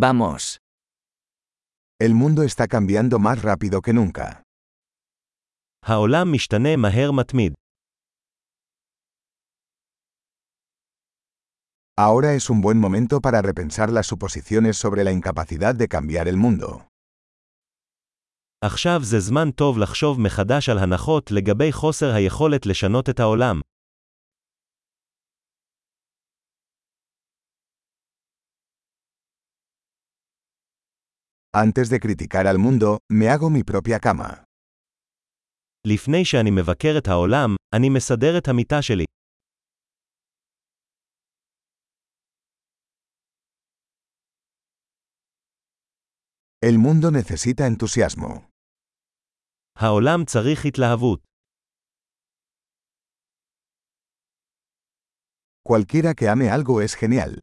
Vamos. El mundo está cambiando más rápido que nunca. העולם משתנה מהר מתמיד. Ahora es un buen momento para repensar las suposiciones sobre la incapacidad de cambiar el mundo. עכשיו זה זמן טוב לחשוב מחדש על הנחות לגבי חוסר היכולת לשנות את העולם. Antes de criticar al mundo, me hago mi propia cama. לפני שאני מבקר את העולם, אני מסדר את המיטה שלי. El mundo necesita entusiasmo. העולם צריך התלהבות. Cualquiera que ame algo es genial.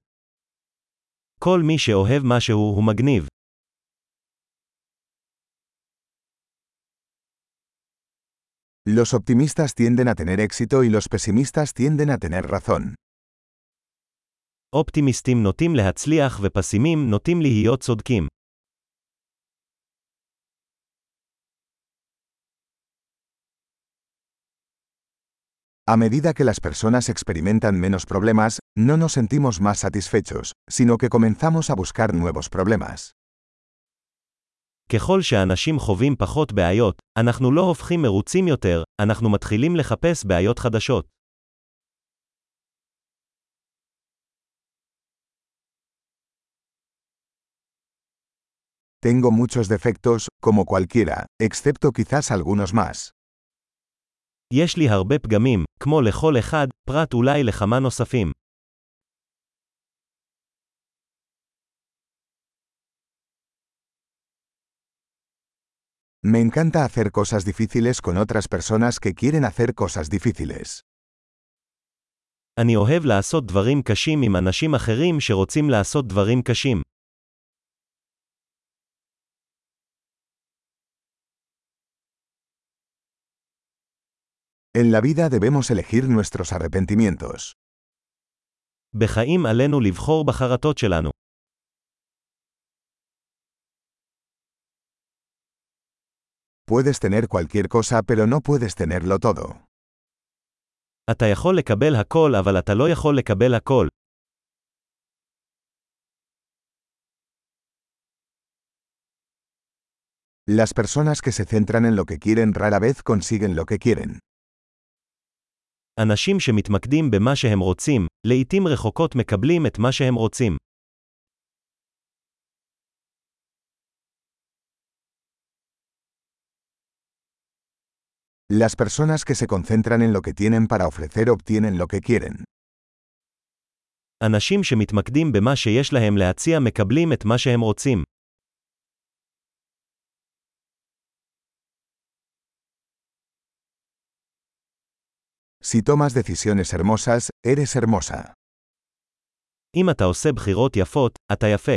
כל מי שאוהב משהו הוא מגניב. Los optimistas tienden a tener éxito y los pesimistas tienden a tener razón. אופטימיסטים נוטים להצליח ופסימים נוטים להיות צודקים. A medida que las personas experimentan menos problemas, no nos sentimos más satisfechos, sino que comenzamos a buscar nuevos problemas. ככל שאנשים חווים פחות בעיות, אנחנו לא הופכים מרוצים יותר, אנחנו מתחילים לחפש בעיות חדשות. Tengo muchos defectos, como cualquiera, excepto quizás algunos más. יש לי הרבה פגמים, כמו לכל אחד, פרט אולי לכמה נוספים. Me encanta hacer cosas difíciles con otras personas que quieren hacer cosas difíciles. אני אוהב לעשות דברים קשים עם אנשים אחרים שרוצים לעשות דברים קשים. En la vida debemos elegir nuestros arrepentimientos. בחיים עלינו לבחור בחרטות שלנו. Puedes tener cualquier cosa pero no puedes tenerlo todo. אתה יכול לקבל הכל אבל אתה לא יכול לקבל הכל. Las personas que se centran en lo que quieren rara vez consiguen lo que quieren. אנשים שמתמקדים במה שהם רוצים, לעתים רחוקות מקבלים את מה שהם רוצים. Las personas que se concentran en lo que tienen para ofrecer obtienen lo que quieren. אנשים שמתמקדים במה שיש להם להציע מקבלים את מה שהם רוצים. Si tomas decisiones hermosas, eres hermosa. אם אתה עושה בחירות יפות, אתה יפה.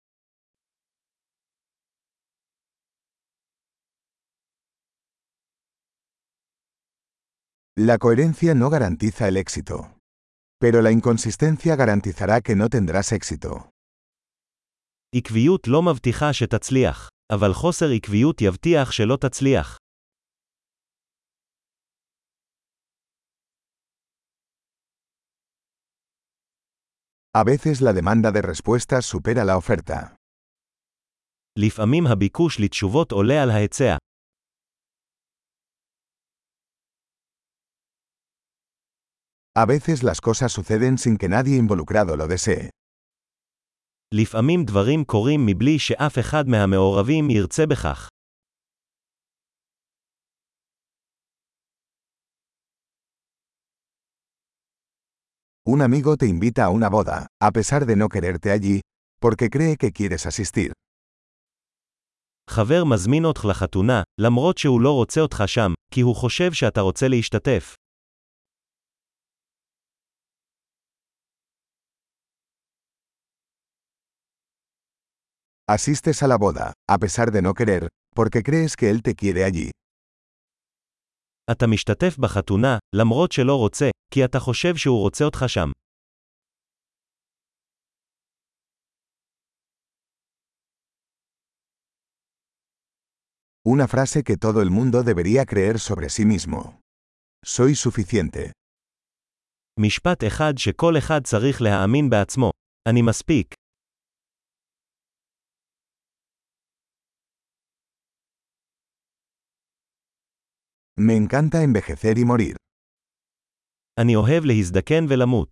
La coherencia no garantiza el éxito. Pero la inconsistencia garantizará que no tendrás éxito. עקביות לא מבטיחה שתצליח, אבל חוסר עקביות יבטיח שלא תצליח. A veces la demanda de respuestas supera la oferta. לפעמים הביקוש לתשובות עולה על ההיצע. A veces las cosas suceden sin que nadie involucrado lo desee. לפעמים דברים קורים מבלי שאף אחד מהמעורבים ירצה בכך. Un amigo te invita a una boda, a pesar de no quererte allí, porque cree que quieres asistir. חבר מזמין אותך לחתונה, למרות שהוא לא רוצה אותך שם, כי הוא חושב שאתה רוצה להשתתף. Asistes a la boda, a pesar de no querer, porque crees que él te quiere allí. אתה משתתף בחתונה, למרות שלא רוצה, כי אתה חושב שהוא רוצה אותך שם. Una frase que todo el mundo debería creer sobre sí mismo. Soy suficiente. משפט אחד שכל אחד צריך להאמין בעצמו. אני מספיק. Me encanta envejecer y morir. אני אוהב להזדקן ולמות.